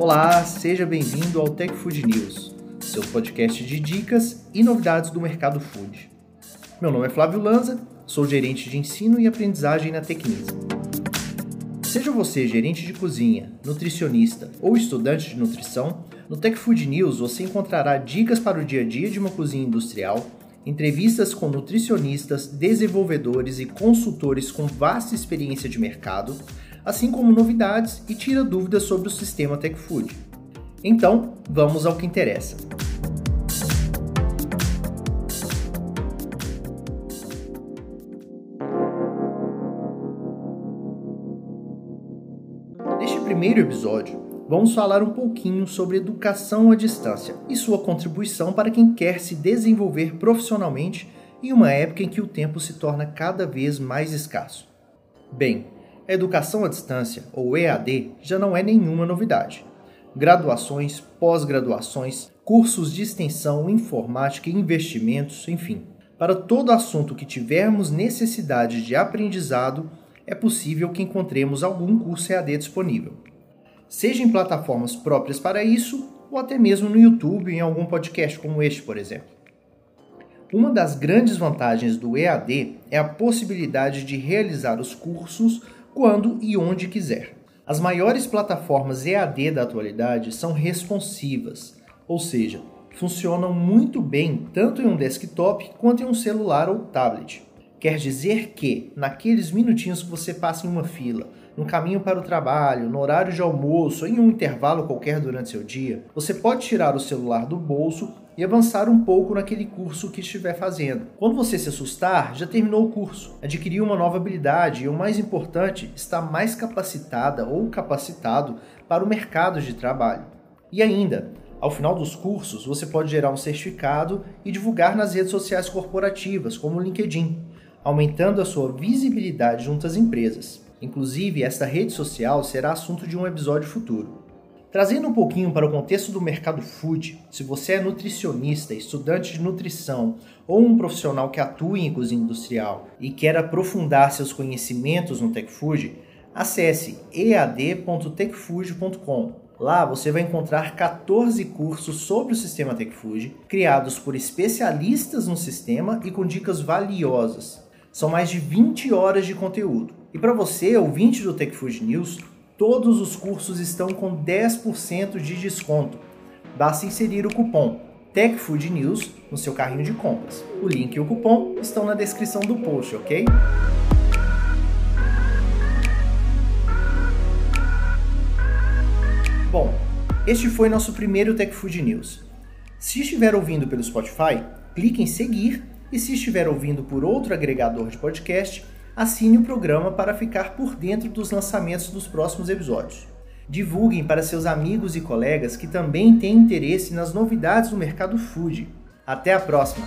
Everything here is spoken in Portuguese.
Olá, seja bem-vindo ao Tech Food News, seu podcast de dicas e novidades do mercado food. Meu nome é Flávio Lanza, sou gerente de ensino e aprendizagem na Tecnisa. Seja você gerente de cozinha, nutricionista ou estudante de nutrição, no Tech Food News você encontrará dicas para o dia a dia de uma cozinha industrial, entrevistas com nutricionistas, desenvolvedores e consultores com vasta experiência de mercado, assim como novidades e tira dúvidas sobre o sistema Tech Food. Então, vamos ao que interessa. Neste primeiro episódio, vamos falar um pouquinho sobre educação à distância e sua contribuição para quem quer se desenvolver profissionalmente em uma época em que o tempo se torna cada vez mais escasso. Bem, a educação à distância, ou EAD, já não é nenhuma novidade. Graduações, pós-graduações, cursos de extensão, informática e investimentos, enfim. Para todo assunto que tivermos necessidade de aprendizado, é possível que encontremos algum curso EAD disponível seja em plataformas próprias para isso, ou até mesmo no YouTube, em algum podcast como este, por exemplo. Uma das grandes vantagens do EAD é a possibilidade de realizar os cursos quando e onde quiser. As maiores plataformas EAD da atualidade são responsivas, ou seja, funcionam muito bem tanto em um desktop quanto em um celular ou tablet. Quer dizer que, naqueles minutinhos que você passa em uma fila, no caminho para o trabalho, no horário de almoço, em um intervalo qualquer durante seu dia, você pode tirar o celular do bolso e avançar um pouco naquele curso que estiver fazendo. Quando você se assustar, já terminou o curso, adquiriu uma nova habilidade e, o mais importante, está mais capacitada ou capacitado para o mercado de trabalho. E ainda, ao final dos cursos, você pode gerar um certificado e divulgar nas redes sociais corporativas, como o LinkedIn, aumentando a sua visibilidade junto às empresas. Inclusive, esta rede social será assunto de um episódio futuro. Trazendo um pouquinho para o contexto do mercado food, se você é nutricionista, estudante de nutrição ou um profissional que atua em cozinha industrial e quer aprofundar seus conhecimentos no Tech Food, acesse ead.techfood.com. Lá você vai encontrar 14 cursos sobre o sistema Tech Food, criados por especialistas no sistema e com dicas valiosas. São mais de 20 horas de conteúdo. E para você, ouvinte do Tech Food News, todos os cursos estão com 10% de desconto. Basta inserir o cupom Tech Food News no seu carrinho de compras. O link e o cupom estão na descrição do post, ok? Bom, este foi nosso primeiro Tech Food News. Se estiver ouvindo pelo Spotify, clique em seguir e se estiver ouvindo por outro agregador de podcast, assine o programa para ficar por dentro dos lançamentos dos próximos episódios. Divulguem para seus amigos e colegas que também têm interesse nas novidades do mercado food. Até a próxima!